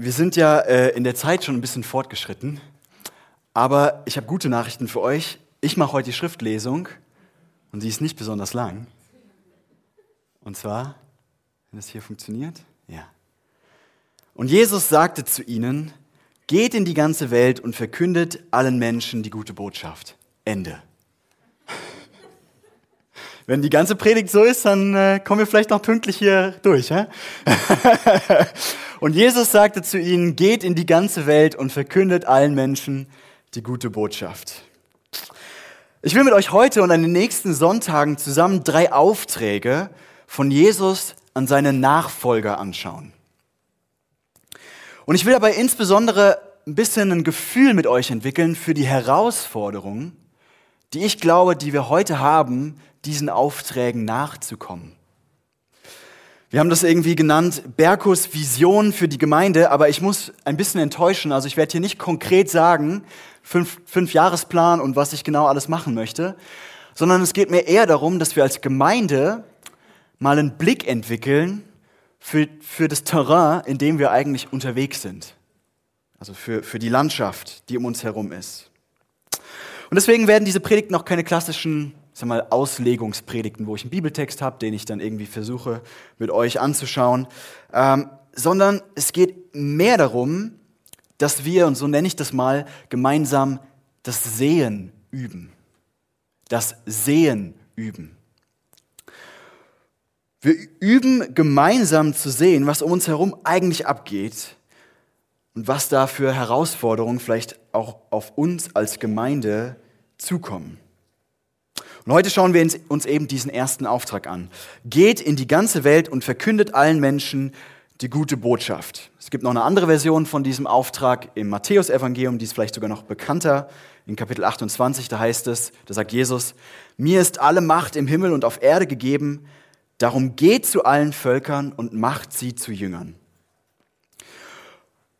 Wir sind ja äh, in der Zeit schon ein bisschen fortgeschritten, aber ich habe gute Nachrichten für euch. Ich mache heute die Schriftlesung und sie ist nicht besonders lang. Und zwar, wenn das hier funktioniert, ja. Und Jesus sagte zu ihnen, geht in die ganze Welt und verkündet allen Menschen die gute Botschaft. Ende. Wenn die ganze Predigt so ist, dann äh, kommen wir vielleicht noch pünktlich hier durch. Hä? und Jesus sagte zu ihnen, geht in die ganze Welt und verkündet allen Menschen die gute Botschaft. Ich will mit euch heute und an den nächsten Sonntagen zusammen drei Aufträge von Jesus an seine Nachfolger anschauen. Und ich will dabei insbesondere ein bisschen ein Gefühl mit euch entwickeln für die Herausforderungen, die ich glaube, die wir heute haben, diesen Aufträgen nachzukommen. Wir haben das irgendwie genannt, Berkus Vision für die Gemeinde, aber ich muss ein bisschen enttäuschen. Also ich werde hier nicht konkret sagen, fünf, fünf Jahresplan und was ich genau alles machen möchte, sondern es geht mir eher darum, dass wir als Gemeinde mal einen Blick entwickeln für, für das Terrain, in dem wir eigentlich unterwegs sind. Also für, für die Landschaft, die um uns herum ist. Und deswegen werden diese Predigten auch keine klassischen sag mal, Auslegungspredigten, wo ich einen Bibeltext habe, den ich dann irgendwie versuche mit euch anzuschauen, ähm, sondern es geht mehr darum, dass wir, und so nenne ich das mal, gemeinsam das Sehen üben. Das Sehen üben. Wir üben gemeinsam zu sehen, was um uns herum eigentlich abgeht und was da für Herausforderungen vielleicht auch auf uns als Gemeinde zukommen. Und heute schauen wir uns eben diesen ersten Auftrag an. Geht in die ganze Welt und verkündet allen Menschen die gute Botschaft. Es gibt noch eine andere Version von diesem Auftrag im Matthäusevangelium, die ist vielleicht sogar noch bekannter. In Kapitel 28, da heißt es, da sagt Jesus, mir ist alle Macht im Himmel und auf Erde gegeben, darum geht zu allen Völkern und macht sie zu Jüngern.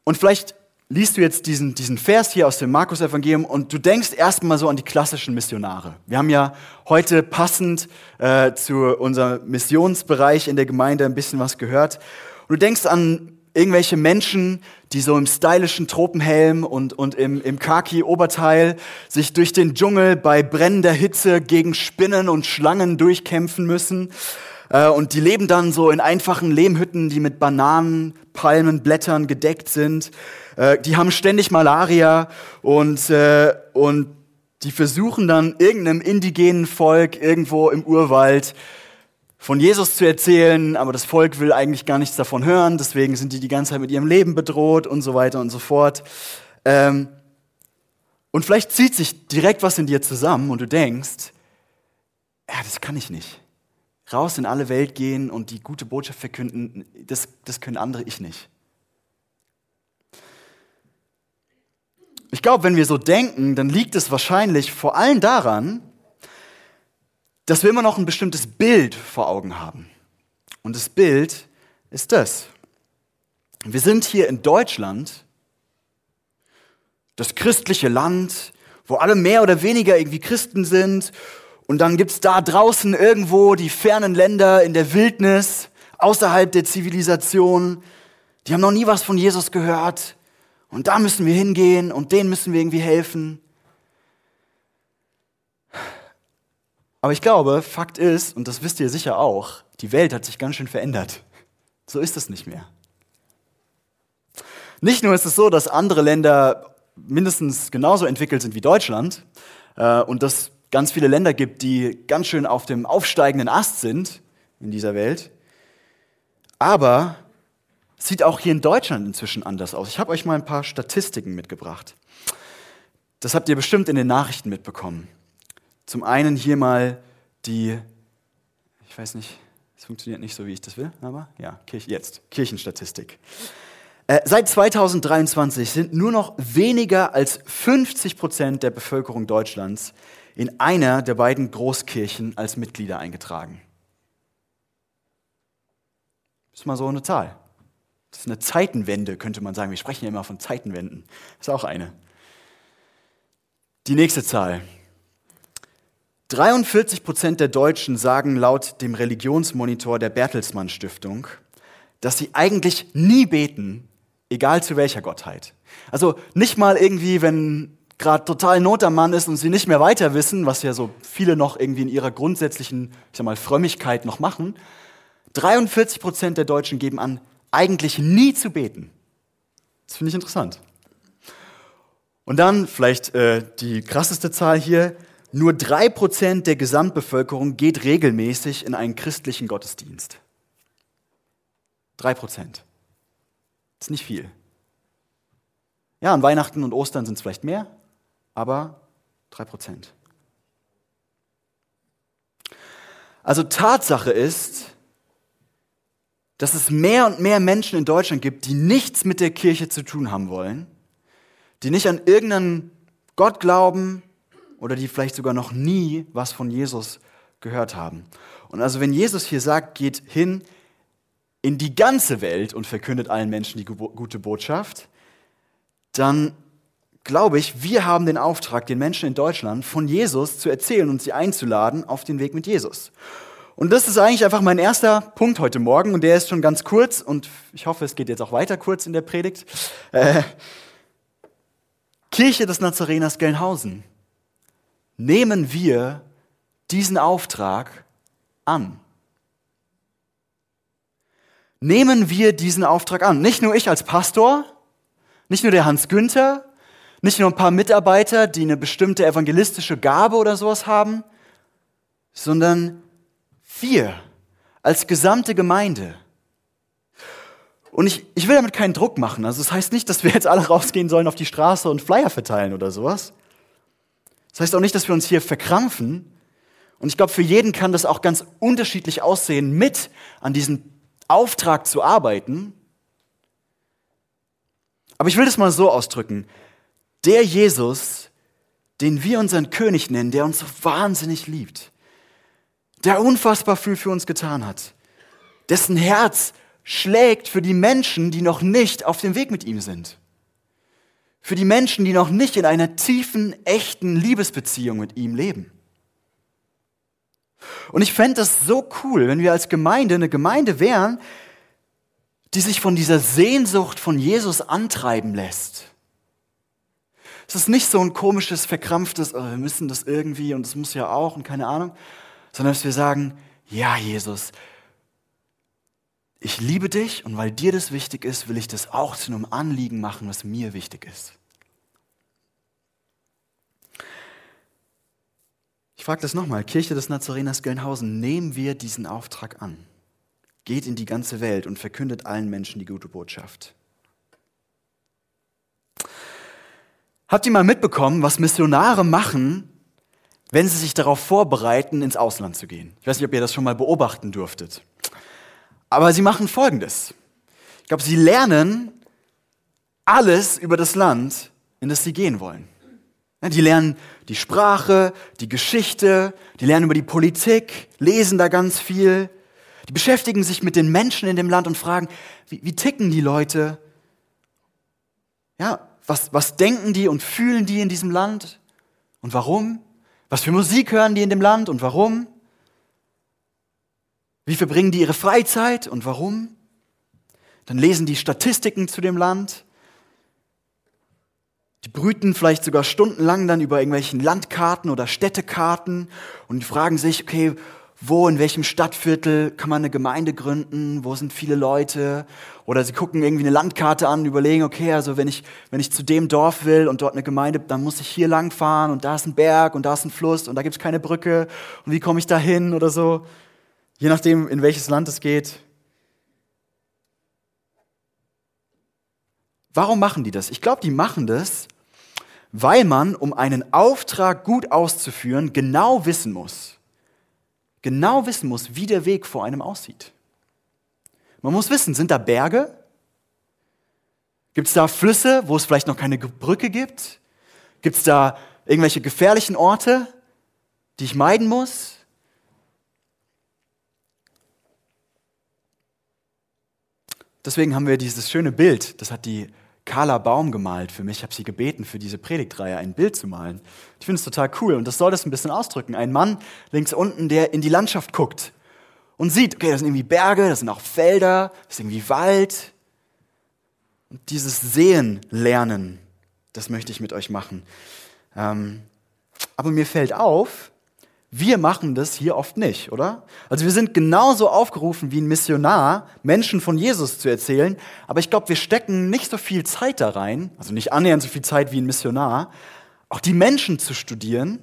Und vielleicht liest du jetzt diesen, diesen Vers hier aus dem Markus-Evangelium und du denkst erstmal so an die klassischen Missionare. Wir haben ja heute passend äh, zu unserem Missionsbereich in der Gemeinde ein bisschen was gehört. Und du denkst an irgendwelche Menschen, die so im stylischen Tropenhelm und, und im, im Khaki-Oberteil sich durch den Dschungel bei brennender Hitze gegen Spinnen und Schlangen durchkämpfen müssen. Äh, und die leben dann so in einfachen Lehmhütten, die mit Bananen, Palmenblättern gedeckt sind. Äh, die haben ständig Malaria und, äh, und die versuchen dann irgendeinem indigenen Volk irgendwo im Urwald von Jesus zu erzählen, aber das Volk will eigentlich gar nichts davon hören, deswegen sind die die ganze Zeit mit ihrem Leben bedroht und so weiter und so fort. Ähm, und vielleicht zieht sich direkt was in dir zusammen und du denkst, ja, das kann ich nicht. Raus in alle Welt gehen und die gute Botschaft verkünden, das, das können andere, ich nicht. Ich glaube, wenn wir so denken, dann liegt es wahrscheinlich vor allem daran, dass wir immer noch ein bestimmtes Bild vor Augen haben. Und das Bild ist das. Wir sind hier in Deutschland, das christliche Land, wo alle mehr oder weniger irgendwie Christen sind. Und dann gibt's da draußen irgendwo die fernen Länder in der Wildnis, außerhalb der Zivilisation. Die haben noch nie was von Jesus gehört. Und da müssen wir hingehen und denen müssen wir irgendwie helfen. Aber ich glaube, Fakt ist, und das wisst ihr sicher auch, die Welt hat sich ganz schön verändert. So ist es nicht mehr. Nicht nur ist es so, dass andere Länder mindestens genauso entwickelt sind wie Deutschland äh, und dass ganz viele Länder gibt, die ganz schön auf dem aufsteigenden Ast sind in dieser Welt. Aber Sieht auch hier in Deutschland inzwischen anders aus. Ich habe euch mal ein paar Statistiken mitgebracht. Das habt ihr bestimmt in den Nachrichten mitbekommen. Zum einen hier mal die, ich weiß nicht, es funktioniert nicht so, wie ich das will, aber ja, jetzt, Kirchenstatistik. Äh, seit 2023 sind nur noch weniger als 50 Prozent der Bevölkerung Deutschlands in einer der beiden Großkirchen als Mitglieder eingetragen. Das ist mal so eine Zahl. Das ist eine Zeitenwende, könnte man sagen. Wir sprechen ja immer von Zeitenwenden. Das ist auch eine. Die nächste Zahl. 43 Prozent der Deutschen sagen laut dem Religionsmonitor der Bertelsmann Stiftung, dass sie eigentlich nie beten, Egal zu welcher Gottheit. Also nicht mal irgendwie, wenn gerade total Not am Mann ist und sie nicht mehr weiter wissen, was ja so viele noch irgendwie in ihrer grundsätzlichen, ich sag mal, Frömmigkeit noch machen. 43 Prozent der Deutschen geben an, eigentlich nie zu beten. Das finde ich interessant. Und dann vielleicht äh, die krasseste Zahl hier, nur drei Prozent der Gesamtbevölkerung geht regelmäßig in einen christlichen Gottesdienst. Drei Prozent. Das ist nicht viel. Ja, an Weihnachten und Ostern sind es vielleicht mehr, aber drei Prozent. Also Tatsache ist, dass es mehr und mehr Menschen in Deutschland gibt, die nichts mit der Kirche zu tun haben wollen, die nicht an irgendeinen Gott glauben oder die vielleicht sogar noch nie was von Jesus gehört haben. Und also wenn Jesus hier sagt, geht hin in die ganze Welt und verkündet allen Menschen die gute Botschaft, dann glaube ich, wir haben den Auftrag, den Menschen in Deutschland von Jesus zu erzählen und sie einzuladen auf den Weg mit Jesus. Und das ist eigentlich einfach mein erster Punkt heute Morgen und der ist schon ganz kurz und ich hoffe, es geht jetzt auch weiter kurz in der Predigt. Äh, Kirche des Nazareners Gelnhausen. Nehmen wir diesen Auftrag an? Nehmen wir diesen Auftrag an? Nicht nur ich als Pastor, nicht nur der Hans Günther, nicht nur ein paar Mitarbeiter, die eine bestimmte evangelistische Gabe oder sowas haben, sondern wir als gesamte Gemeinde. Und ich, ich will damit keinen Druck machen. Also das heißt nicht, dass wir jetzt alle rausgehen sollen auf die Straße und Flyer verteilen oder sowas. Das heißt auch nicht, dass wir uns hier verkrampfen. Und ich glaube, für jeden kann das auch ganz unterschiedlich aussehen, mit an diesem Auftrag zu arbeiten. Aber ich will das mal so ausdrücken. Der Jesus, den wir unseren König nennen, der uns so wahnsinnig liebt, der unfassbar viel für uns getan hat, dessen Herz schlägt für die Menschen, die noch nicht auf dem Weg mit ihm sind. Für die Menschen, die noch nicht in einer tiefen, echten Liebesbeziehung mit ihm leben. Und ich fände das so cool, wenn wir als Gemeinde eine Gemeinde wären, die sich von dieser Sehnsucht von Jesus antreiben lässt. Es ist nicht so ein komisches, verkrampftes, oh, wir müssen das irgendwie und es muss ja auch und keine Ahnung, sondern dass wir sagen, ja Jesus, ich liebe dich und weil dir das wichtig ist, will ich das auch zu einem Anliegen machen, was mir wichtig ist. Ich frage das nochmal, Kirche des Nazareners Gelnhausen, nehmen wir diesen Auftrag an. Geht in die ganze Welt und verkündet allen Menschen die gute Botschaft. Habt ihr mal mitbekommen, was Missionare machen, wenn sie sich darauf vorbereiten, ins Ausland zu gehen. Ich weiß nicht, ob ihr das schon mal beobachten durftet. Aber sie machen Folgendes. Ich glaube, sie lernen alles über das Land, in das sie gehen wollen. Die lernen die Sprache, die Geschichte, die lernen über die Politik, lesen da ganz viel. Die beschäftigen sich mit den Menschen in dem Land und fragen, wie, wie ticken die Leute? Ja, was, was denken die und fühlen die in diesem Land? Und warum? Was für Musik hören die in dem Land und warum? Wie verbringen die ihre Freizeit und warum? Dann lesen die Statistiken zu dem Land. Die brüten vielleicht sogar stundenlang dann über irgendwelchen Landkarten oder Städtekarten und fragen sich, okay, wo, in welchem Stadtviertel kann man eine Gemeinde gründen, wo sind viele Leute. Oder sie gucken irgendwie eine Landkarte an, überlegen, okay, also wenn ich, wenn ich zu dem Dorf will und dort eine Gemeinde, dann muss ich hier lang fahren und da ist ein Berg und da ist ein Fluss und da gibt es keine Brücke und wie komme ich da hin oder so. Je nachdem, in welches Land es geht. Warum machen die das? Ich glaube, die machen das, weil man, um einen Auftrag gut auszuführen, genau wissen muss, genau wissen muss, wie der Weg vor einem aussieht. Man muss wissen, sind da Berge? Gibt es da Flüsse, wo es vielleicht noch keine Brücke gibt? Gibt es da irgendwelche gefährlichen Orte, die ich meiden muss? Deswegen haben wir dieses schöne Bild, das hat die Carla Baum gemalt für mich. Ich habe sie gebeten, für diese Predigtreihe ein Bild zu malen. Ich finde es total cool und das soll das ein bisschen ausdrücken. Ein Mann links unten, der in die Landschaft guckt und sieht, okay, das sind irgendwie Berge, das sind auch Felder, das ist irgendwie Wald. Und dieses Sehen lernen, das möchte ich mit euch machen. Ähm, aber mir fällt auf, wir machen das hier oft nicht, oder? Also wir sind genauso aufgerufen wie ein Missionar, Menschen von Jesus zu erzählen, aber ich glaube, wir stecken nicht so viel Zeit da rein, also nicht annähernd so viel Zeit wie ein Missionar, auch die Menschen zu studieren,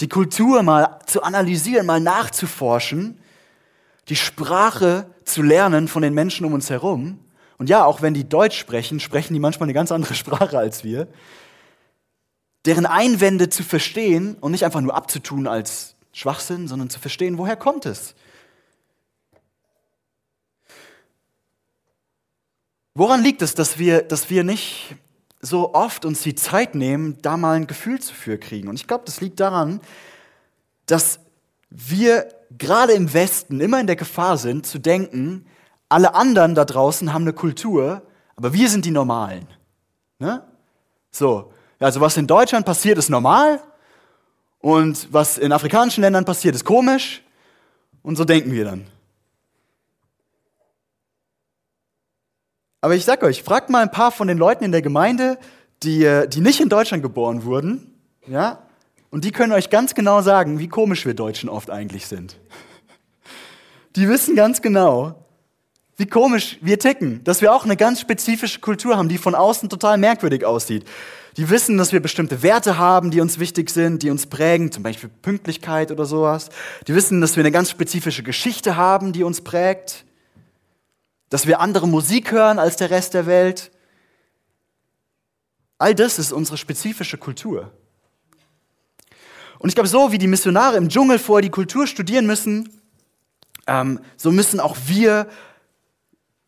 die Kultur mal zu analysieren, mal nachzuforschen, die Sprache zu lernen von den Menschen um uns herum. Und ja, auch wenn die Deutsch sprechen, sprechen die manchmal eine ganz andere Sprache als wir deren Einwände zu verstehen und nicht einfach nur abzutun als Schwachsinn, sondern zu verstehen, woher kommt es? Woran liegt es, dass wir, dass wir nicht so oft uns die Zeit nehmen, da mal ein Gefühl für kriegen? Und ich glaube, das liegt daran, dass wir gerade im Westen immer in der Gefahr sind, zu denken, alle anderen da draußen haben eine Kultur, aber wir sind die Normalen. Ne? So, also was in Deutschland passiert, ist normal und was in afrikanischen Ländern passiert, ist komisch und so denken wir dann. Aber ich sag euch, fragt mal ein paar von den Leuten in der Gemeinde, die, äh, die nicht in Deutschland geboren wurden, ja, und die können euch ganz genau sagen, wie komisch wir Deutschen oft eigentlich sind. Die wissen ganz genau, wie komisch wir ticken, dass wir auch eine ganz spezifische Kultur haben, die von außen total merkwürdig aussieht. Die wissen, dass wir bestimmte Werte haben, die uns wichtig sind, die uns prägen, zum Beispiel Pünktlichkeit oder sowas. Die wissen, dass wir eine ganz spezifische Geschichte haben, die uns prägt. Dass wir andere Musik hören als der Rest der Welt. All das ist unsere spezifische Kultur. Und ich glaube, so wie die Missionare im Dschungel vorher die Kultur studieren müssen, ähm, so müssen auch wir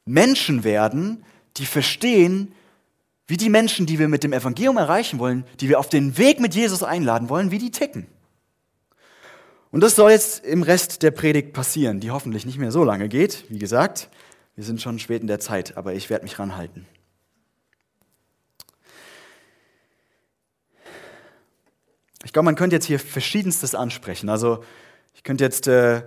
Menschen werden, die verstehen, wie die Menschen, die wir mit dem Evangelium erreichen wollen, die wir auf den Weg mit Jesus einladen wollen, wie die ticken. Und das soll jetzt im Rest der Predigt passieren, die hoffentlich nicht mehr so lange geht. Wie gesagt, wir sind schon spät in der Zeit, aber ich werde mich ranhalten. Ich glaube, man könnte jetzt hier verschiedenstes ansprechen. Also ich könnte jetzt äh,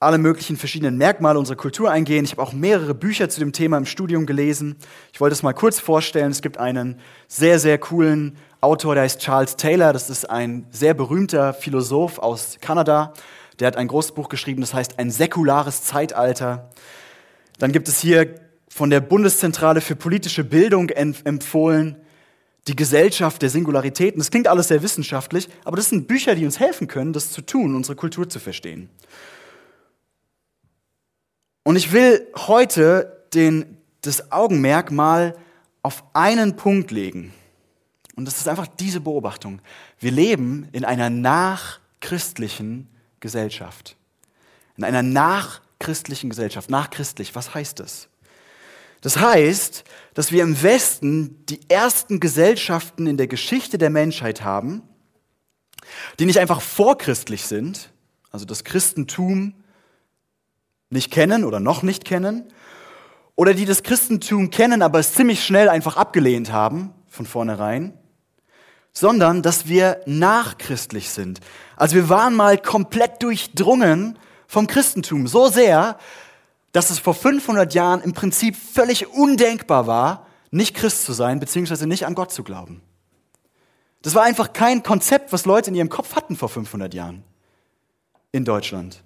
alle möglichen verschiedenen Merkmale unserer Kultur eingehen. Ich habe auch mehrere Bücher zu dem Thema im Studium gelesen. Ich wollte es mal kurz vorstellen. Es gibt einen sehr, sehr coolen Autor, der heißt Charles Taylor. Das ist ein sehr berühmter Philosoph aus Kanada. Der hat ein großes Buch geschrieben, das heißt Ein säkulares Zeitalter. Dann gibt es hier von der Bundeszentrale für politische Bildung empfohlen, die Gesellschaft der Singularitäten. Das klingt alles sehr wissenschaftlich, aber das sind Bücher, die uns helfen können, das zu tun, unsere Kultur zu verstehen. Und ich will heute den, das Augenmerk mal auf einen Punkt legen. Und das ist einfach diese Beobachtung. Wir leben in einer nachchristlichen Gesellschaft. In einer nachchristlichen Gesellschaft. Nachchristlich, was heißt das? Das heißt, dass wir im Westen die ersten Gesellschaften in der Geschichte der Menschheit haben, die nicht einfach vorchristlich sind, also das Christentum nicht kennen oder noch nicht kennen, oder die das Christentum kennen, aber es ziemlich schnell einfach abgelehnt haben, von vornherein, sondern dass wir nachchristlich sind. Also wir waren mal komplett durchdrungen vom Christentum, so sehr, dass es vor 500 Jahren im Prinzip völlig undenkbar war, nicht Christ zu sein, beziehungsweise nicht an Gott zu glauben. Das war einfach kein Konzept, was Leute in ihrem Kopf hatten vor 500 Jahren in Deutschland.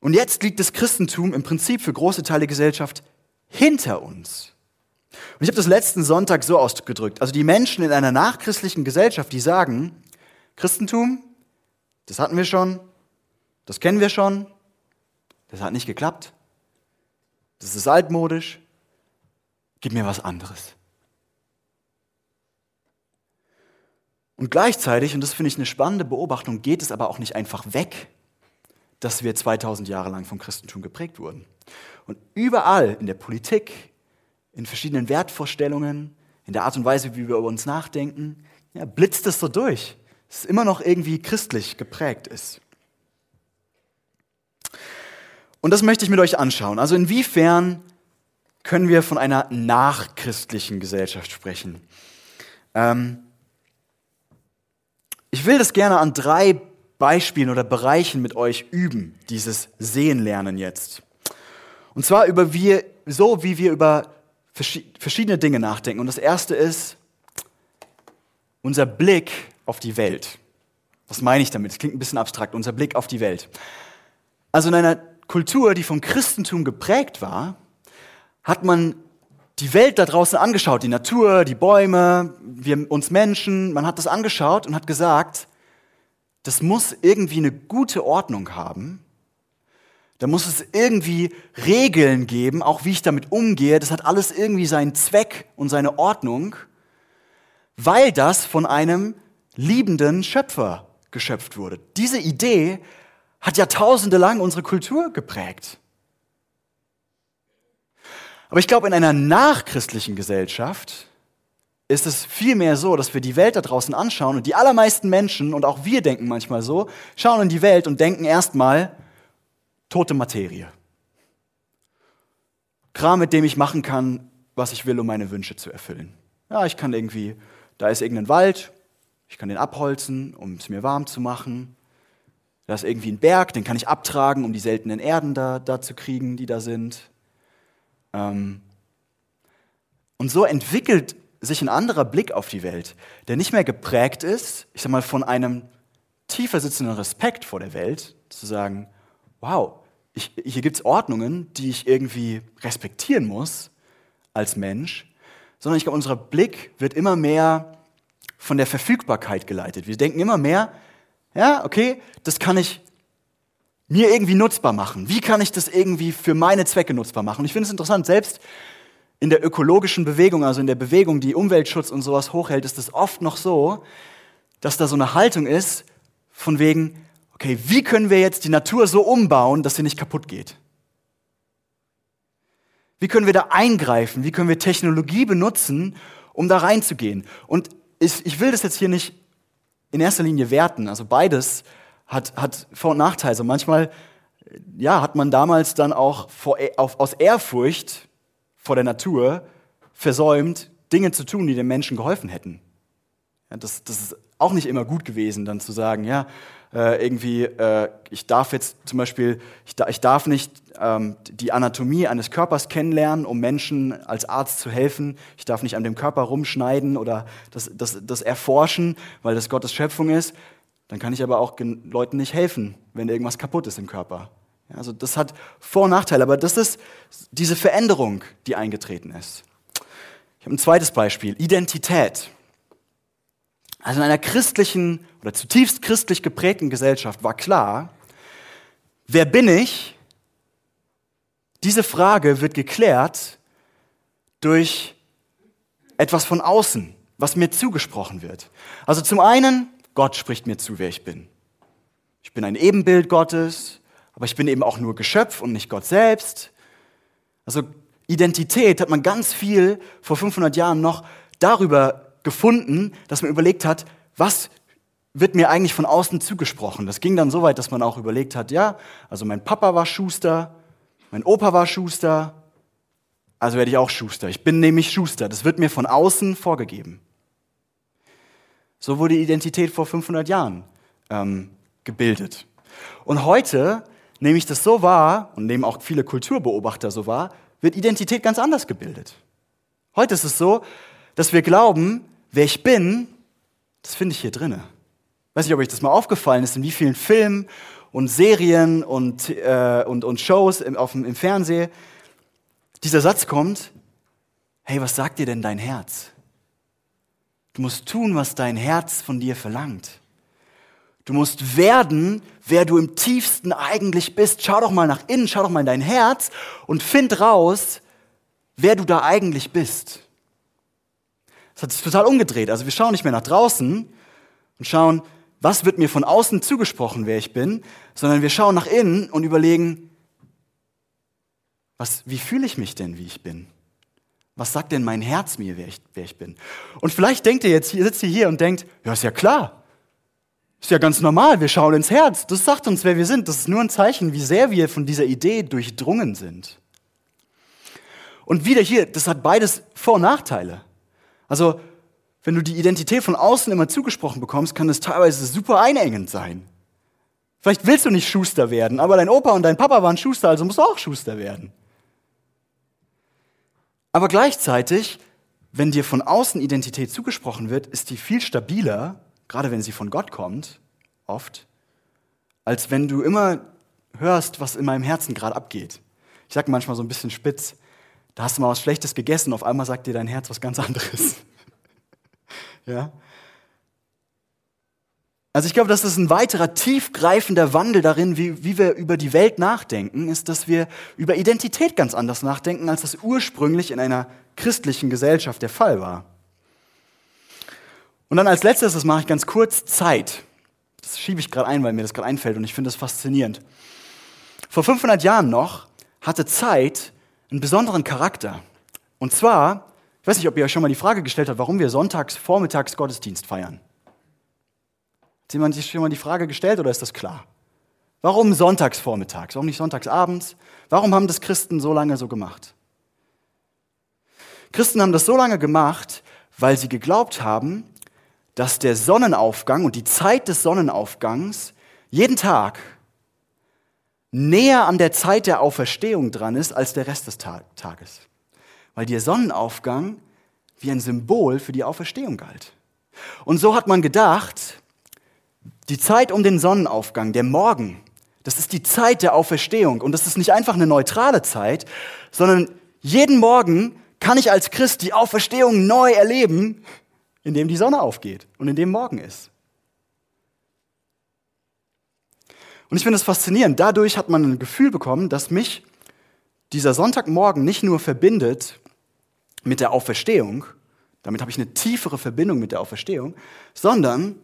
Und jetzt liegt das Christentum im Prinzip für große Teile der Gesellschaft hinter uns. Und ich habe das letzten Sonntag so ausgedrückt. Also die Menschen in einer nachchristlichen Gesellschaft, die sagen, Christentum, das hatten wir schon, das kennen wir schon, das hat nicht geklappt, das ist altmodisch, gib mir was anderes. Und gleichzeitig, und das finde ich eine spannende Beobachtung, geht es aber auch nicht einfach weg dass wir 2000 Jahre lang vom Christentum geprägt wurden. Und überall in der Politik, in verschiedenen Wertvorstellungen, in der Art und Weise, wie wir über uns nachdenken, ja, blitzt es so durch, dass es immer noch irgendwie christlich geprägt ist. Und das möchte ich mit euch anschauen. Also inwiefern können wir von einer nachchristlichen Gesellschaft sprechen? Ähm ich will das gerne an drei Beispielen oder Bereichen mit euch üben, dieses Sehen lernen jetzt. Und zwar über wie, so, wie wir über verschiedene Dinge nachdenken. Und das erste ist unser Blick auf die Welt. Was meine ich damit? Das klingt ein bisschen abstrakt. Unser Blick auf die Welt. Also in einer Kultur, die vom Christentum geprägt war, hat man die Welt da draußen angeschaut, die Natur, die Bäume, wir uns Menschen, man hat das angeschaut und hat gesagt, das muss irgendwie eine gute Ordnung haben. Da muss es irgendwie Regeln geben, auch wie ich damit umgehe. Das hat alles irgendwie seinen Zweck und seine Ordnung, weil das von einem liebenden Schöpfer geschöpft wurde. Diese Idee hat jahrtausende lang unsere Kultur geprägt. Aber ich glaube, in einer nachchristlichen Gesellschaft ist es vielmehr so, dass wir die Welt da draußen anschauen und die allermeisten Menschen, und auch wir denken manchmal so, schauen in die Welt und denken erstmal, tote Materie. Kram, mit dem ich machen kann, was ich will, um meine Wünsche zu erfüllen. Ja, ich kann irgendwie, da ist irgendein Wald, ich kann den abholzen, um es mir warm zu machen. Da ist irgendwie ein Berg, den kann ich abtragen, um die seltenen Erden da, da zu kriegen, die da sind. Ähm und so entwickelt sich ein anderer Blick auf die Welt, der nicht mehr geprägt ist, ich sag mal, von einem tiefer sitzenden Respekt vor der Welt, zu sagen, wow, ich, hier gibt es Ordnungen, die ich irgendwie respektieren muss als Mensch, sondern ich glaube, unser Blick wird immer mehr von der Verfügbarkeit geleitet. Wir denken immer mehr, ja, okay, das kann ich mir irgendwie nutzbar machen. Wie kann ich das irgendwie für meine Zwecke nutzbar machen? Und ich finde es interessant, selbst in der ökologischen Bewegung, also in der Bewegung, die Umweltschutz und sowas hochhält, ist es oft noch so, dass da so eine Haltung ist, von wegen, okay, wie können wir jetzt die Natur so umbauen, dass sie nicht kaputt geht? Wie können wir da eingreifen? Wie können wir Technologie benutzen, um da reinzugehen? Und ich, ich will das jetzt hier nicht in erster Linie werten. Also beides hat, hat Vor- und Nachteile. Also manchmal, ja, hat man damals dann auch vor, auf, aus Ehrfurcht vor der Natur versäumt, Dinge zu tun, die den Menschen geholfen hätten. Ja, das, das ist auch nicht immer gut gewesen, dann zu sagen, ja, äh, irgendwie, äh, ich darf jetzt zum Beispiel, ich, da, ich darf nicht ähm, die Anatomie eines Körpers kennenlernen, um Menschen als Arzt zu helfen. Ich darf nicht an dem Körper rumschneiden oder das, das, das erforschen, weil das Gottes Schöpfung ist. Dann kann ich aber auch Leuten nicht helfen, wenn irgendwas kaputt ist im Körper. Also das hat Vor- und Nachteile, aber das ist diese Veränderung, die eingetreten ist. Ich habe ein zweites Beispiel, Identität. Also in einer christlichen oder zutiefst christlich geprägten Gesellschaft war klar, wer bin ich? Diese Frage wird geklärt durch etwas von außen, was mir zugesprochen wird. Also zum einen, Gott spricht mir zu, wer ich bin. Ich bin ein Ebenbild Gottes, aber ich bin eben auch nur Geschöpf und nicht Gott selbst. Also Identität hat man ganz viel vor 500 Jahren noch darüber gefunden, dass man überlegt hat, was wird mir eigentlich von außen zugesprochen. Das ging dann so weit, dass man auch überlegt hat, ja, also mein Papa war Schuster, mein Opa war Schuster, also werde ich auch Schuster. Ich bin nämlich Schuster. Das wird mir von außen vorgegeben. So wurde Identität vor 500 Jahren ähm, gebildet. Und heute nehme ich das so wahr und nehmen auch viele Kulturbeobachter so wahr, wird Identität ganz anders gebildet. Heute ist es so, dass wir glauben, wer ich bin, das finde ich hier drinne. Weiß nicht, ob euch das mal aufgefallen ist, in wie vielen Filmen und Serien und, äh, und, und Shows im, auf, im Fernsehen dieser Satz kommt, hey, was sagt dir denn dein Herz? Du musst tun, was dein Herz von dir verlangt. Du musst werden, wer du im tiefsten eigentlich bist. Schau doch mal nach innen, schau doch mal in dein Herz und find raus, wer du da eigentlich bist. Das hat sich total umgedreht. Also wir schauen nicht mehr nach draußen und schauen, was wird mir von außen zugesprochen, wer ich bin, sondern wir schauen nach innen und überlegen, was, wie fühle ich mich denn, wie ich bin? Was sagt denn mein Herz mir, wer ich, wer ich bin? Und vielleicht denkt ihr jetzt, sitzt ihr hier und denkt, ja, ist ja klar. Ist ja ganz normal, wir schauen ins Herz. Das sagt uns, wer wir sind. Das ist nur ein Zeichen, wie sehr wir von dieser Idee durchdrungen sind. Und wieder hier, das hat beides Vor- und Nachteile. Also, wenn du die Identität von außen immer zugesprochen bekommst, kann das teilweise super einengend sein. Vielleicht willst du nicht Schuster werden, aber dein Opa und dein Papa waren Schuster, also musst du auch Schuster werden. Aber gleichzeitig, wenn dir von außen Identität zugesprochen wird, ist die viel stabiler, gerade wenn sie von Gott kommt, oft, als wenn du immer hörst, was in meinem Herzen gerade abgeht. Ich sage manchmal so ein bisschen spitz, da hast du mal was Schlechtes gegessen, auf einmal sagt dir dein Herz was ganz anderes. ja? Also ich glaube, das ist ein weiterer tiefgreifender Wandel darin, wie, wie wir über die Welt nachdenken, ist, dass wir über Identität ganz anders nachdenken, als das ursprünglich in einer christlichen Gesellschaft der Fall war. Und dann als letztes, das mache ich ganz kurz, Zeit. Das schiebe ich gerade ein, weil mir das gerade einfällt und ich finde das faszinierend. Vor 500 Jahren noch hatte Zeit einen besonderen Charakter. Und zwar, ich weiß nicht, ob ihr euch schon mal die Frage gestellt habt, warum wir sonntags vormittags Gottesdienst feiern. Hat jemand sich schon mal die Frage gestellt oder ist das klar? Warum sonntags vormittags? Warum nicht sonntags abends? Warum haben das Christen so lange so gemacht? Christen haben das so lange gemacht, weil sie geglaubt haben, dass der Sonnenaufgang und die Zeit des Sonnenaufgangs jeden Tag näher an der Zeit der Auferstehung dran ist als der Rest des Tages. Weil der Sonnenaufgang wie ein Symbol für die Auferstehung galt. Und so hat man gedacht, die Zeit um den Sonnenaufgang, der Morgen, das ist die Zeit der Auferstehung. Und das ist nicht einfach eine neutrale Zeit, sondern jeden Morgen kann ich als Christ die Auferstehung neu erleben, indem die Sonne aufgeht und indem Morgen ist. Und ich finde es faszinierend. Dadurch hat man ein Gefühl bekommen, dass mich dieser Sonntagmorgen nicht nur verbindet mit der Auferstehung, damit habe ich eine tiefere Verbindung mit der Auferstehung, sondern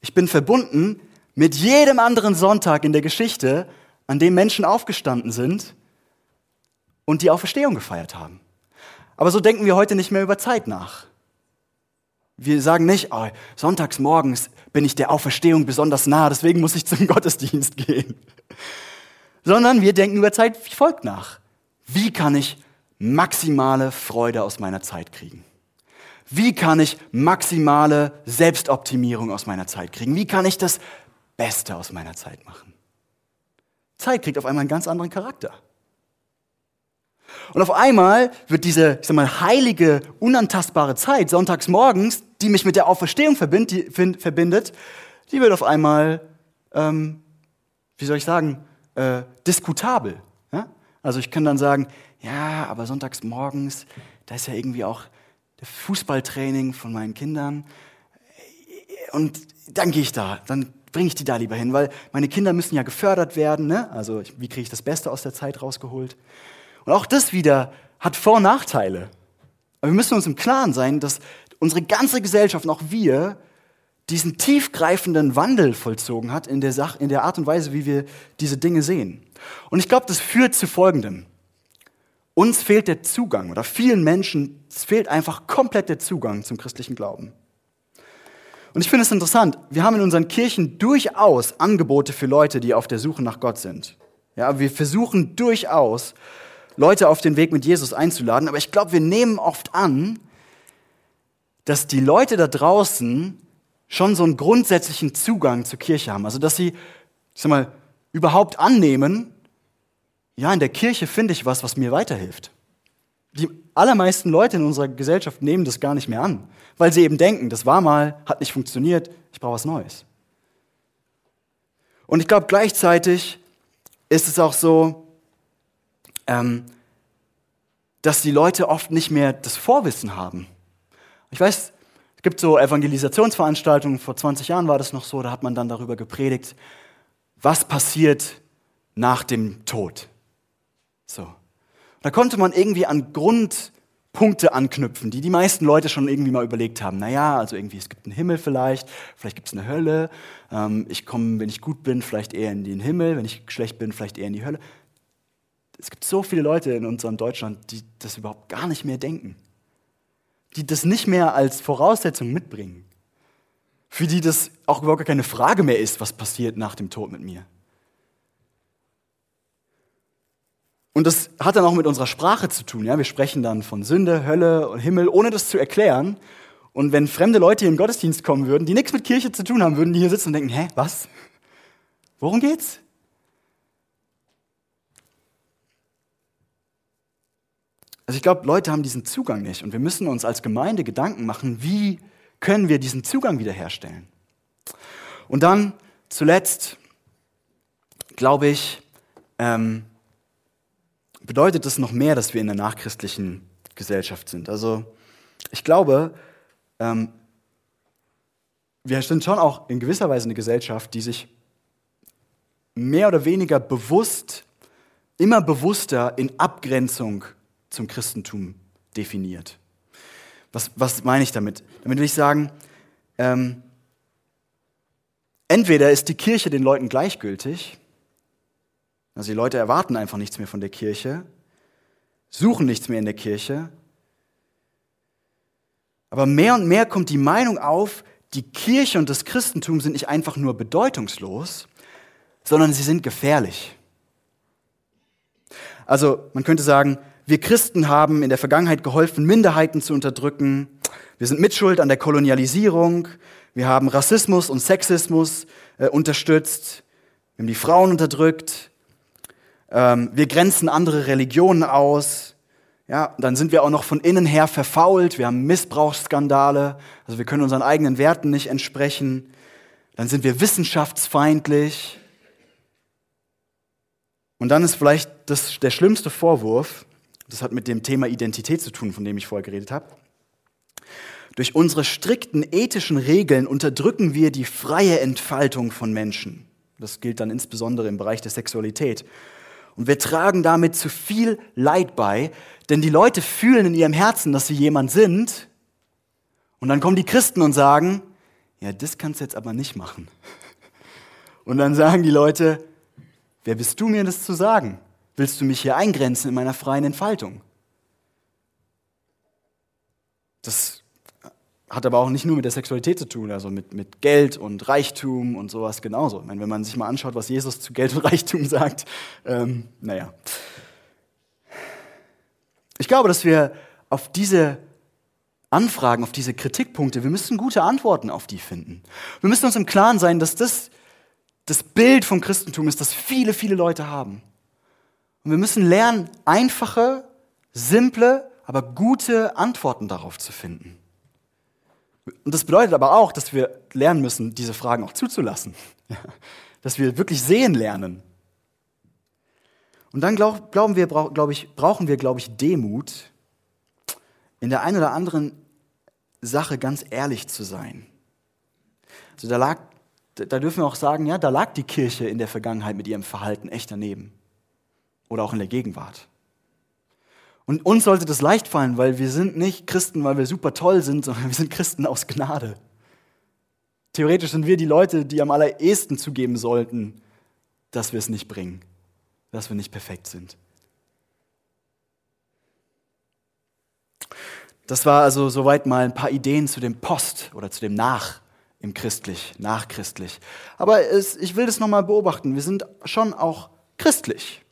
ich bin verbunden mit jedem anderen Sonntag in der Geschichte, an dem Menschen aufgestanden sind und die Auferstehung gefeiert haben. Aber so denken wir heute nicht mehr über Zeit nach. Wir sagen nicht, oh, sonntags morgens bin ich der Auferstehung besonders nah, deswegen muss ich zum Gottesdienst gehen. Sondern wir denken über Zeit wie folgt nach. Wie kann ich maximale Freude aus meiner Zeit kriegen? Wie kann ich maximale Selbstoptimierung aus meiner Zeit kriegen? Wie kann ich das Beste aus meiner Zeit machen? Zeit kriegt auf einmal einen ganz anderen Charakter. Und auf einmal wird diese, ich sag mal, heilige, unantastbare Zeit sonntags morgens, die mich mit der Auferstehung verbind, die, find, verbindet, die wird auf einmal, ähm, wie soll ich sagen, äh, diskutabel. Ja? Also ich kann dann sagen, ja, aber sonntags morgens, da ist ja irgendwie auch das Fußballtraining von meinen Kindern. Und dann gehe ich da, dann bringe ich die da lieber hin, weil meine Kinder müssen ja gefördert werden. Ne? Also wie kriege ich das Beste aus der Zeit rausgeholt? Und auch das wieder hat Vor- und Nachteile. Aber wir müssen uns im Klaren sein, dass unsere ganze Gesellschaft auch wir diesen tiefgreifenden Wandel vollzogen hat in der, Sache, in der Art und Weise, wie wir diese Dinge sehen. Und ich glaube, das führt zu Folgendem. Uns fehlt der Zugang oder vielen Menschen fehlt einfach komplett der Zugang zum christlichen Glauben. Und ich finde es interessant, wir haben in unseren Kirchen durchaus Angebote für Leute, die auf der Suche nach Gott sind. Ja, wir versuchen durchaus Leute auf den Weg mit Jesus einzuladen. Aber ich glaube, wir nehmen oft an, dass die Leute da draußen schon so einen grundsätzlichen Zugang zur Kirche haben. Also, dass sie, ich sag mal, überhaupt annehmen, ja, in der Kirche finde ich was, was mir weiterhilft. Die allermeisten Leute in unserer Gesellschaft nehmen das gar nicht mehr an, weil sie eben denken, das war mal, hat nicht funktioniert, ich brauche was Neues. Und ich glaube, gleichzeitig ist es auch so, ähm, dass die Leute oft nicht mehr das Vorwissen haben. Ich weiß, es gibt so Evangelisationsveranstaltungen, vor 20 Jahren war das noch so, da hat man dann darüber gepredigt, was passiert nach dem Tod. So. Da konnte man irgendwie an Grundpunkte anknüpfen, die die meisten Leute schon irgendwie mal überlegt haben. Naja, also irgendwie, es gibt einen Himmel vielleicht, vielleicht gibt es eine Hölle. Ähm, ich komme, wenn ich gut bin, vielleicht eher in den Himmel, wenn ich schlecht bin, vielleicht eher in die Hölle es gibt so viele Leute in unserem Deutschland, die das überhaupt gar nicht mehr denken. Die das nicht mehr als Voraussetzung mitbringen. Für die das auch überhaupt keine Frage mehr ist, was passiert nach dem Tod mit mir. Und das hat dann auch mit unserer Sprache zu tun. Ja? Wir sprechen dann von Sünde, Hölle und Himmel, ohne das zu erklären. Und wenn fremde Leute hier in den Gottesdienst kommen würden, die nichts mit Kirche zu tun haben, würden die hier sitzen und denken, hä, was? Worum geht's? Also ich glaube, Leute haben diesen Zugang nicht und wir müssen uns als Gemeinde Gedanken machen, wie können wir diesen Zugang wiederherstellen. Und dann zuletzt, glaube ich, ähm, bedeutet es noch mehr, dass wir in der nachchristlichen Gesellschaft sind. Also ich glaube, ähm, wir sind schon auch in gewisser Weise eine Gesellschaft, die sich mehr oder weniger bewusst, immer bewusster in Abgrenzung zum Christentum definiert. Was, was meine ich damit? Damit will ich sagen, ähm, entweder ist die Kirche den Leuten gleichgültig, also die Leute erwarten einfach nichts mehr von der Kirche, suchen nichts mehr in der Kirche, aber mehr und mehr kommt die Meinung auf, die Kirche und das Christentum sind nicht einfach nur bedeutungslos, sondern sie sind gefährlich. Also man könnte sagen, wir Christen haben in der Vergangenheit geholfen, Minderheiten zu unterdrücken. Wir sind mitschuld an der Kolonialisierung. Wir haben Rassismus und Sexismus äh, unterstützt. Wir haben die Frauen unterdrückt. Ähm, wir grenzen andere Religionen aus. Ja, dann sind wir auch noch von innen her verfault. Wir haben Missbrauchsskandale. Also wir können unseren eigenen Werten nicht entsprechen. Dann sind wir wissenschaftsfeindlich. Und dann ist vielleicht das, der schlimmste Vorwurf, das hat mit dem Thema Identität zu tun, von dem ich vorher geredet habe. Durch unsere strikten ethischen Regeln unterdrücken wir die freie Entfaltung von Menschen. Das gilt dann insbesondere im Bereich der Sexualität. Und wir tragen damit zu viel Leid bei, denn die Leute fühlen in ihrem Herzen, dass sie jemand sind. Und dann kommen die Christen und sagen, ja, das kannst du jetzt aber nicht machen. Und dann sagen die Leute, wer bist du mir das zu sagen? Willst du mich hier eingrenzen in meiner freien Entfaltung? Das hat aber auch nicht nur mit der Sexualität zu tun, also mit, mit Geld und Reichtum und sowas genauso. Ich meine, wenn man sich mal anschaut, was Jesus zu Geld und Reichtum sagt, ähm, naja. Ich glaube, dass wir auf diese Anfragen, auf diese Kritikpunkte, wir müssen gute Antworten auf die finden. Wir müssen uns im Klaren sein, dass das das Bild vom Christentum ist, das viele, viele Leute haben. Und wir müssen lernen, einfache, simple, aber gute Antworten darauf zu finden. Und das bedeutet aber auch, dass wir lernen müssen, diese Fragen auch zuzulassen. Dass wir wirklich sehen lernen. Und dann glaub, glauben wir, glaub ich, brauchen wir, glaube ich, Demut, in der einen oder anderen Sache ganz ehrlich zu sein. Also da lag, da dürfen wir auch sagen, ja, da lag die Kirche in der Vergangenheit mit ihrem Verhalten echt daneben. Oder auch in der Gegenwart. Und uns sollte das leicht fallen, weil wir sind nicht Christen, weil wir super toll sind, sondern wir sind Christen aus Gnade. Theoretisch sind wir die Leute, die am allerersten zugeben sollten, dass wir es nicht bringen, dass wir nicht perfekt sind. Das war also soweit mal ein paar Ideen zu dem Post oder zu dem Nach im Christlich, nachchristlich. Aber es, ich will das nochmal beobachten. Wir sind schon auch christlich.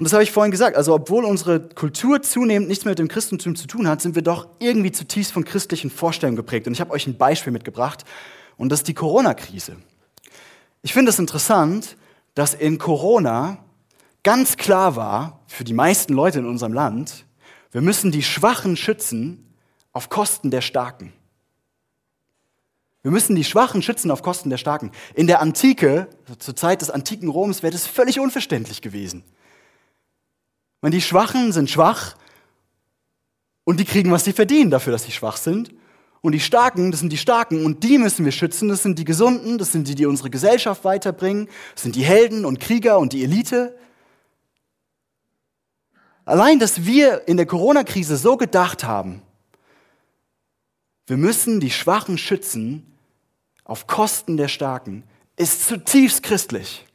Und das habe ich vorhin gesagt. Also, obwohl unsere Kultur zunehmend nichts mehr mit dem Christentum zu tun hat, sind wir doch irgendwie zutiefst von christlichen Vorstellungen geprägt. Und ich habe euch ein Beispiel mitgebracht. Und das ist die Corona-Krise. Ich finde es interessant, dass in Corona ganz klar war, für die meisten Leute in unserem Land, wir müssen die Schwachen schützen auf Kosten der Starken. Wir müssen die Schwachen schützen auf Kosten der Starken. In der Antike, zur Zeit des antiken Roms, wäre das völlig unverständlich gewesen. Weil die Schwachen sind schwach und die kriegen, was sie verdienen dafür, dass sie schwach sind. Und die Starken, das sind die Starken und die müssen wir schützen. Das sind die Gesunden, das sind die, die unsere Gesellschaft weiterbringen. Das sind die Helden und Krieger und die Elite. Allein, dass wir in der Corona-Krise so gedacht haben, wir müssen die Schwachen schützen auf Kosten der Starken, ist zutiefst christlich.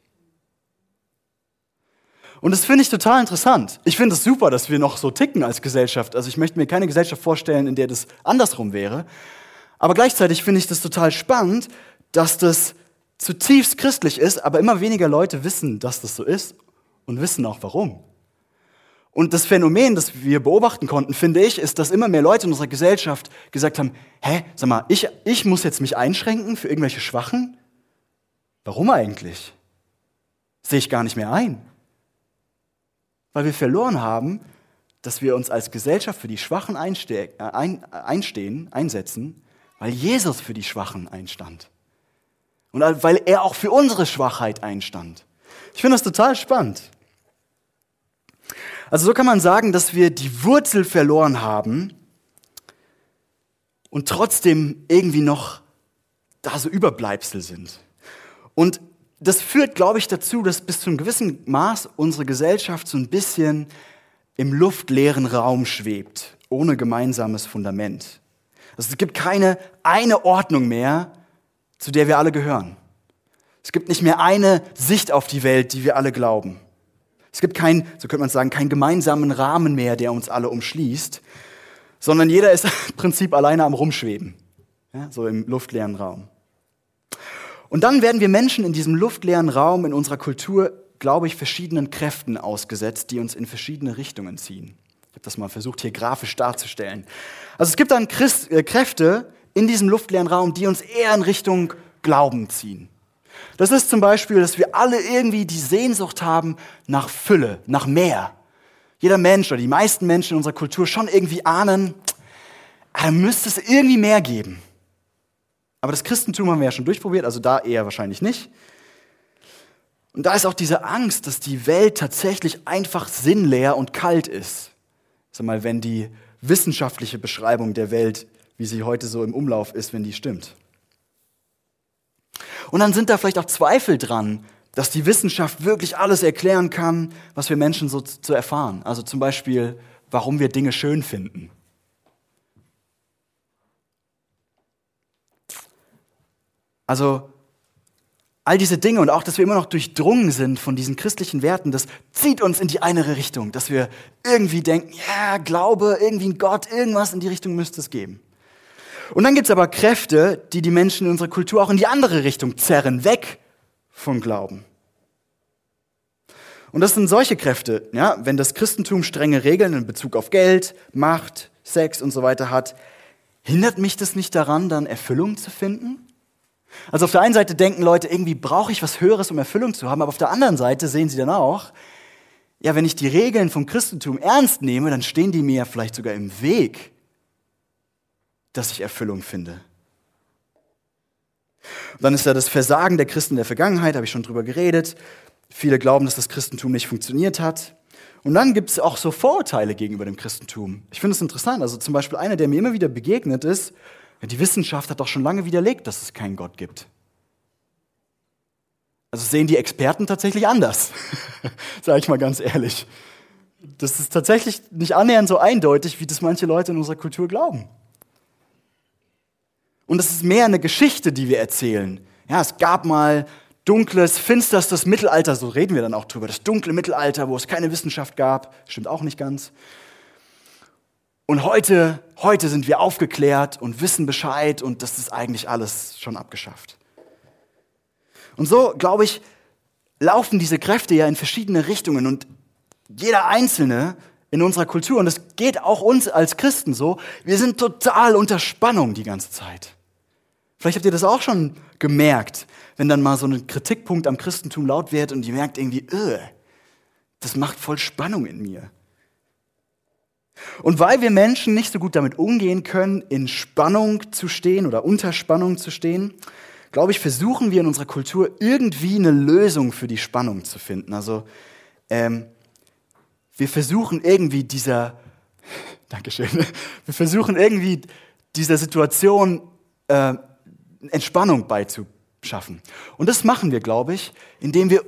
Und das finde ich total interessant. Ich finde es super, dass wir noch so ticken als Gesellschaft. Also ich möchte mir keine Gesellschaft vorstellen, in der das andersrum wäre. Aber gleichzeitig finde ich das total spannend, dass das zutiefst christlich ist, aber immer weniger Leute wissen, dass das so ist und wissen auch warum. Und das Phänomen, das wir beobachten konnten, finde ich, ist, dass immer mehr Leute in unserer Gesellschaft gesagt haben, hä, sag mal, ich, ich muss jetzt mich einschränken für irgendwelche Schwachen? Warum eigentlich? Sehe ich gar nicht mehr ein weil wir verloren haben, dass wir uns als Gesellschaft für die Schwachen einste äh, ein, einstehen, einsetzen, weil Jesus für die Schwachen einstand. Und weil er auch für unsere Schwachheit einstand. Ich finde das total spannend. Also so kann man sagen, dass wir die Wurzel verloren haben und trotzdem irgendwie noch da so Überbleibsel sind. Und das führt, glaube ich, dazu, dass bis zu einem gewissen Maß unsere Gesellschaft so ein bisschen im luftleeren Raum schwebt, ohne gemeinsames Fundament. Also es gibt keine eine Ordnung mehr, zu der wir alle gehören. Es gibt nicht mehr eine Sicht auf die Welt, die wir alle glauben. Es gibt keinen, so könnte man sagen, keinen gemeinsamen Rahmen mehr, der uns alle umschließt, sondern jeder ist im Prinzip alleine am Rumschweben, ja, so im luftleeren Raum. Und dann werden wir Menschen in diesem luftleeren Raum in unserer Kultur, glaube ich, verschiedenen Kräften ausgesetzt, die uns in verschiedene Richtungen ziehen. Ich habe das mal versucht, hier grafisch darzustellen. Also es gibt dann Christ, äh, Kräfte in diesem luftleeren Raum, die uns eher in Richtung Glauben ziehen. Das ist zum Beispiel, dass wir alle irgendwie die Sehnsucht haben nach Fülle, nach mehr. Jeder Mensch oder die meisten Menschen in unserer Kultur schon irgendwie ahnen, da müsste es irgendwie mehr geben. Aber das Christentum haben wir ja schon durchprobiert, also da eher wahrscheinlich nicht. Und da ist auch diese Angst, dass die Welt tatsächlich einfach sinnleer und kalt ist. Sag mal, wenn die wissenschaftliche Beschreibung der Welt, wie sie heute so im Umlauf ist, wenn die stimmt. Und dann sind da vielleicht auch Zweifel dran, dass die Wissenschaft wirklich alles erklären kann, was wir Menschen so zu erfahren. Also zum Beispiel, warum wir Dinge schön finden Also all diese Dinge und auch, dass wir immer noch durchdrungen sind von diesen christlichen Werten, das zieht uns in die eine Richtung, dass wir irgendwie denken, ja, Glaube, irgendwie ein Gott, irgendwas in die Richtung müsste es geben. Und dann gibt es aber Kräfte, die die Menschen in unserer Kultur auch in die andere Richtung zerren, weg vom Glauben. Und das sind solche Kräfte, ja, wenn das Christentum strenge Regeln in Bezug auf Geld, Macht, Sex und so weiter hat, hindert mich das nicht daran, dann Erfüllung zu finden? Also auf der einen Seite denken Leute, irgendwie brauche ich was Höheres, um Erfüllung zu haben, aber auf der anderen Seite sehen sie dann auch, ja, wenn ich die Regeln vom Christentum ernst nehme, dann stehen die mir vielleicht sogar im Weg, dass ich Erfüllung finde. Und dann ist da das Versagen der Christen der Vergangenheit, habe ich schon drüber geredet. Viele glauben, dass das Christentum nicht funktioniert hat. Und dann gibt es auch so Vorurteile gegenüber dem Christentum. Ich finde es interessant. Also zum Beispiel einer, der mir immer wieder begegnet ist, die Wissenschaft hat doch schon lange widerlegt, dass es keinen Gott gibt. Also sehen die Experten tatsächlich anders, sage ich mal ganz ehrlich. Das ist tatsächlich nicht annähernd so eindeutig, wie das manche Leute in unserer Kultur glauben. Und es ist mehr eine Geschichte, die wir erzählen. Ja, es gab mal dunkles, finsterstes Mittelalter, so reden wir dann auch drüber, das dunkle Mittelalter, wo es keine Wissenschaft gab, stimmt auch nicht ganz. Und heute, heute sind wir aufgeklärt und wissen Bescheid und das ist eigentlich alles schon abgeschafft. Und so, glaube ich, laufen diese Kräfte ja in verschiedene Richtungen und jeder Einzelne in unserer Kultur, und das geht auch uns als Christen so, wir sind total unter Spannung die ganze Zeit. Vielleicht habt ihr das auch schon gemerkt, wenn dann mal so ein Kritikpunkt am Christentum laut wird und ihr merkt irgendwie, das macht voll Spannung in mir. Und weil wir Menschen nicht so gut damit umgehen können, in Spannung zu stehen oder unter Spannung zu stehen, glaube ich, versuchen wir in unserer Kultur irgendwie eine Lösung für die Spannung zu finden. Also ähm, wir versuchen irgendwie dieser, Dankeschön, wir versuchen irgendwie dieser Situation äh, Entspannung beizuschaffen. Und das machen wir, glaube ich, indem wir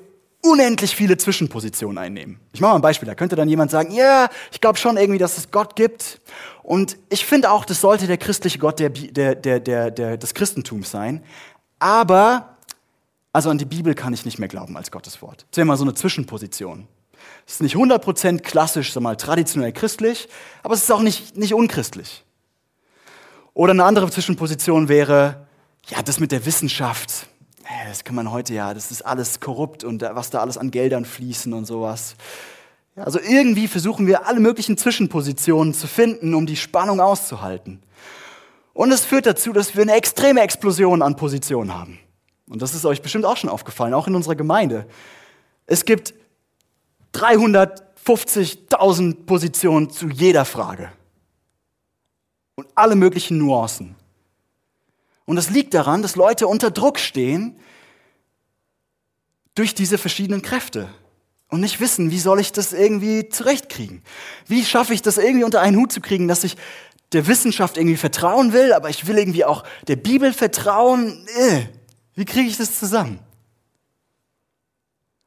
unendlich viele Zwischenpositionen einnehmen. Ich mache mal ein Beispiel. Da könnte dann jemand sagen, ja, yeah, ich glaube schon irgendwie, dass es Gott gibt. Und ich finde auch, das sollte der christliche Gott der, der, der, der, der, des Christentums sein. Aber, also an die Bibel kann ich nicht mehr glauben als Gottes Wort. Das wäre mal so eine Zwischenposition. Es ist nicht 100% klassisch, sag mal, traditionell christlich, aber es ist auch nicht, nicht unchristlich. Oder eine andere Zwischenposition wäre, ja, das mit der Wissenschaft, das kann man heute ja, das ist alles korrupt und was da alles an Geldern fließen und sowas. Also irgendwie versuchen wir alle möglichen Zwischenpositionen zu finden, um die Spannung auszuhalten. Und es führt dazu, dass wir eine extreme Explosion an Positionen haben. Und das ist euch bestimmt auch schon aufgefallen, auch in unserer Gemeinde. Es gibt 300 50.000 Positionen zu jeder Frage. Und alle möglichen Nuancen. Und das liegt daran, dass Leute unter Druck stehen durch diese verschiedenen Kräfte und nicht wissen, wie soll ich das irgendwie zurechtkriegen? Wie schaffe ich das irgendwie unter einen Hut zu kriegen, dass ich der Wissenschaft irgendwie vertrauen will, aber ich will irgendwie auch der Bibel vertrauen? Äh, wie kriege ich das zusammen?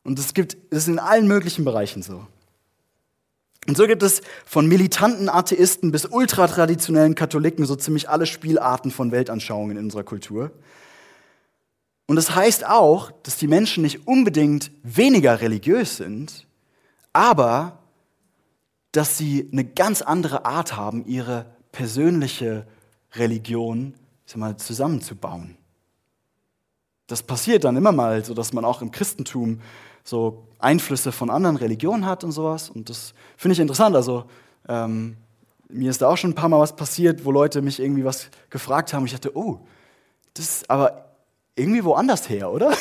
Und es gibt, das ist in allen möglichen Bereichen so. Und so gibt es von militanten Atheisten bis ultratraditionellen Katholiken so ziemlich alle Spielarten von Weltanschauungen in unserer Kultur. Und das heißt auch, dass die Menschen nicht unbedingt weniger religiös sind, aber dass sie eine ganz andere Art haben, ihre persönliche Religion mal, zusammenzubauen. Das passiert dann immer mal, so dass man auch im Christentum so Einflüsse von anderen Religionen hat und sowas. Und das finde ich interessant. Also ähm, mir ist da auch schon ein paar Mal was passiert, wo Leute mich irgendwie was gefragt haben. Und ich dachte, oh, das ist aber irgendwie woanders her, oder?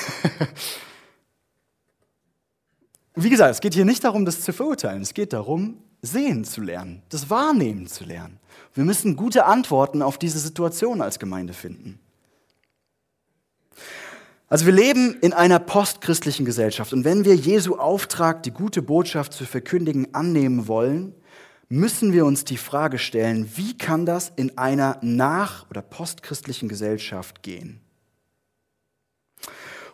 Wie gesagt, es geht hier nicht darum, das zu verurteilen. Es geht darum, sehen zu lernen, das wahrnehmen zu lernen. Wir müssen gute Antworten auf diese Situation als Gemeinde finden. Also wir leben in einer postchristlichen Gesellschaft und wenn wir Jesu Auftrag, die gute Botschaft zu verkündigen, annehmen wollen, müssen wir uns die Frage stellen, wie kann das in einer nach- oder postchristlichen Gesellschaft gehen?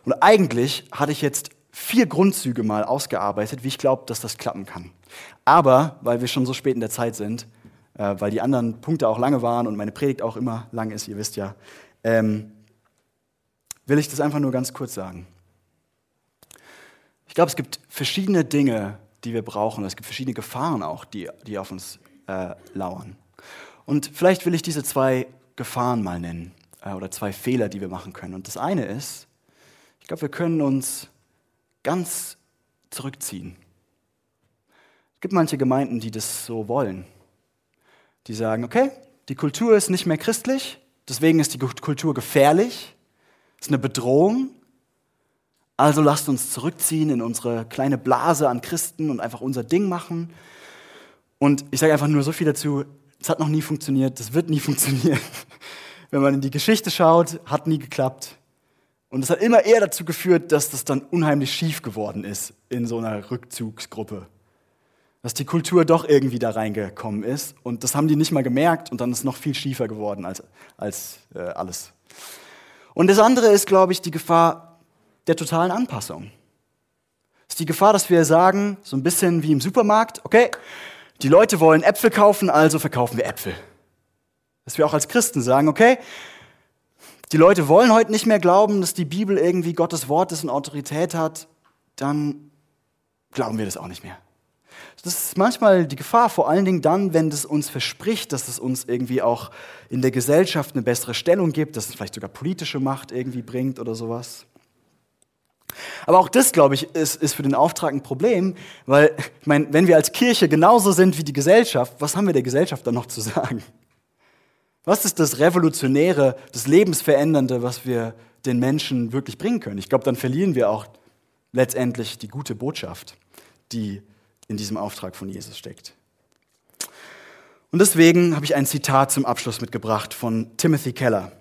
Und eigentlich hatte ich jetzt vier Grundzüge mal ausgearbeitet, wie ich glaube, dass das klappen kann. Aber, weil wir schon so spät in der Zeit sind, äh, weil die anderen Punkte auch lange waren und meine Predigt auch immer lang ist, ihr wisst ja, ähm, will ich das einfach nur ganz kurz sagen. Ich glaube, es gibt verschiedene Dinge, die wir brauchen. Es gibt verschiedene Gefahren auch, die, die auf uns äh, lauern. Und vielleicht will ich diese zwei Gefahren mal nennen äh, oder zwei Fehler, die wir machen können. Und das eine ist, ich glaube, wir können uns ganz zurückziehen. Es gibt manche Gemeinden, die das so wollen. Die sagen, okay, die Kultur ist nicht mehr christlich, deswegen ist die Kultur gefährlich ist eine Bedrohung. Also lasst uns zurückziehen in unsere kleine Blase an Christen und einfach unser Ding machen. Und ich sage einfach nur so viel dazu, es hat noch nie funktioniert, das wird nie funktionieren. Wenn man in die Geschichte schaut, hat nie geklappt. Und es hat immer eher dazu geführt, dass das dann unheimlich schief geworden ist in so einer Rückzugsgruppe. Dass die Kultur doch irgendwie da reingekommen ist. Und das haben die nicht mal gemerkt und dann ist noch viel schiefer geworden als, als äh, alles. Und das andere ist, glaube ich, die Gefahr der totalen Anpassung. Es ist die Gefahr, dass wir sagen, so ein bisschen wie im Supermarkt, okay, die Leute wollen Äpfel kaufen, also verkaufen wir Äpfel. Dass wir auch als Christen sagen, okay, die Leute wollen heute nicht mehr glauben, dass die Bibel irgendwie Gottes Wort ist und Autorität hat, dann glauben wir das auch nicht mehr. Das ist manchmal die Gefahr, vor allen Dingen dann, wenn es uns verspricht, dass es uns irgendwie auch in der Gesellschaft eine bessere Stellung gibt, dass es vielleicht sogar politische Macht irgendwie bringt oder sowas. Aber auch das, glaube ich, ist, ist für den Auftrag ein Problem, weil, ich meine, wenn wir als Kirche genauso sind wie die Gesellschaft, was haben wir der Gesellschaft dann noch zu sagen? Was ist das Revolutionäre, das Lebensverändernde, was wir den Menschen wirklich bringen können? Ich glaube, dann verlieren wir auch letztendlich die gute Botschaft, die in diesem Auftrag von Jesus steckt. Und deswegen habe ich ein Zitat zum Abschluss mitgebracht von Timothy Keller.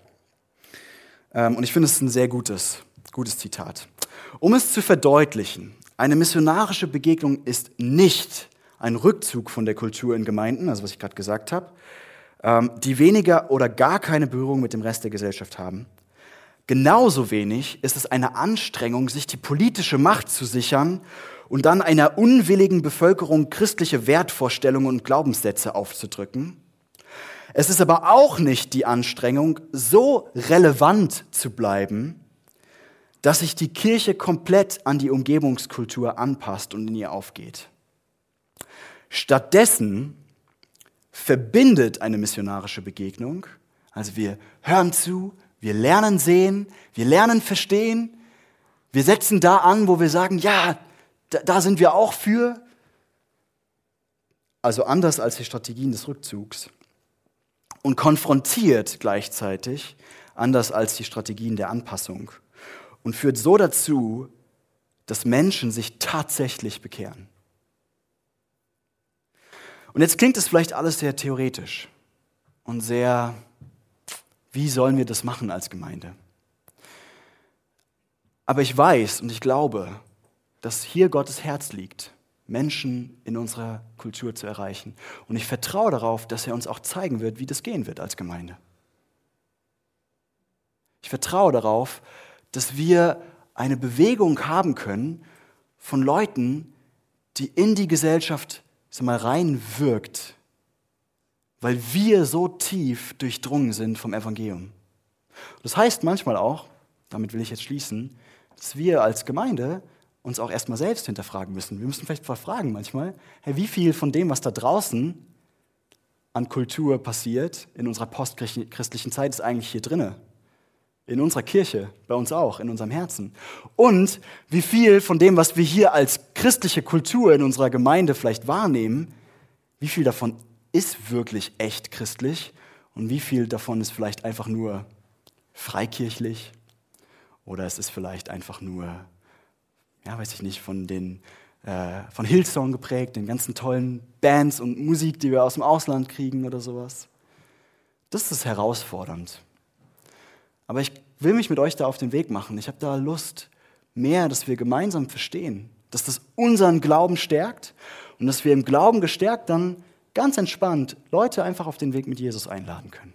Ähm, und ich finde es ein sehr gutes, gutes Zitat. Um es zu verdeutlichen, eine missionarische Begegnung ist nicht ein Rückzug von der Kultur in Gemeinden, also was ich gerade gesagt habe, ähm, die weniger oder gar keine Berührung mit dem Rest der Gesellschaft haben. Genauso wenig ist es eine Anstrengung, sich die politische Macht zu sichern und dann einer unwilligen Bevölkerung christliche Wertvorstellungen und Glaubenssätze aufzudrücken. Es ist aber auch nicht die Anstrengung, so relevant zu bleiben, dass sich die Kirche komplett an die Umgebungskultur anpasst und in ihr aufgeht. Stattdessen verbindet eine missionarische Begegnung, also wir hören zu, wir lernen sehen, wir lernen verstehen, wir setzen da an, wo wir sagen, ja, da, da sind wir auch für. Also anders als die Strategien des Rückzugs. Und konfrontiert gleichzeitig, anders als die Strategien der Anpassung. Und führt so dazu, dass Menschen sich tatsächlich bekehren. Und jetzt klingt es vielleicht alles sehr theoretisch und sehr, wie sollen wir das machen als Gemeinde? Aber ich weiß und ich glaube, dass hier Gottes Herz liegt, Menschen in unserer Kultur zu erreichen. Und ich vertraue darauf, dass er uns auch zeigen wird, wie das gehen wird als Gemeinde. Ich vertraue darauf, dass wir eine Bewegung haben können von Leuten, die in die Gesellschaft sag mal, reinwirkt, weil wir so tief durchdrungen sind vom Evangelium. Das heißt manchmal auch, damit will ich jetzt schließen, dass wir als Gemeinde uns auch erstmal selbst hinterfragen müssen. Wir müssen vielleicht fragen manchmal, hey, wie viel von dem, was da draußen an Kultur passiert in unserer postchristlichen Zeit, ist eigentlich hier drinne? In unserer Kirche, bei uns auch, in unserem Herzen. Und wie viel von dem, was wir hier als christliche Kultur in unserer Gemeinde vielleicht wahrnehmen, wie viel davon ist wirklich echt christlich und wie viel davon ist vielleicht einfach nur freikirchlich oder es ist vielleicht einfach nur, ja, weiß ich nicht, von den äh, von Hillsong geprägt, den ganzen tollen Bands und Musik, die wir aus dem Ausland kriegen oder sowas. Das ist herausfordernd. Aber ich will mich mit euch da auf den Weg machen. Ich habe da Lust, mehr, dass wir gemeinsam verstehen, dass das unseren Glauben stärkt und dass wir im Glauben gestärkt dann ganz entspannt Leute einfach auf den Weg mit Jesus einladen können.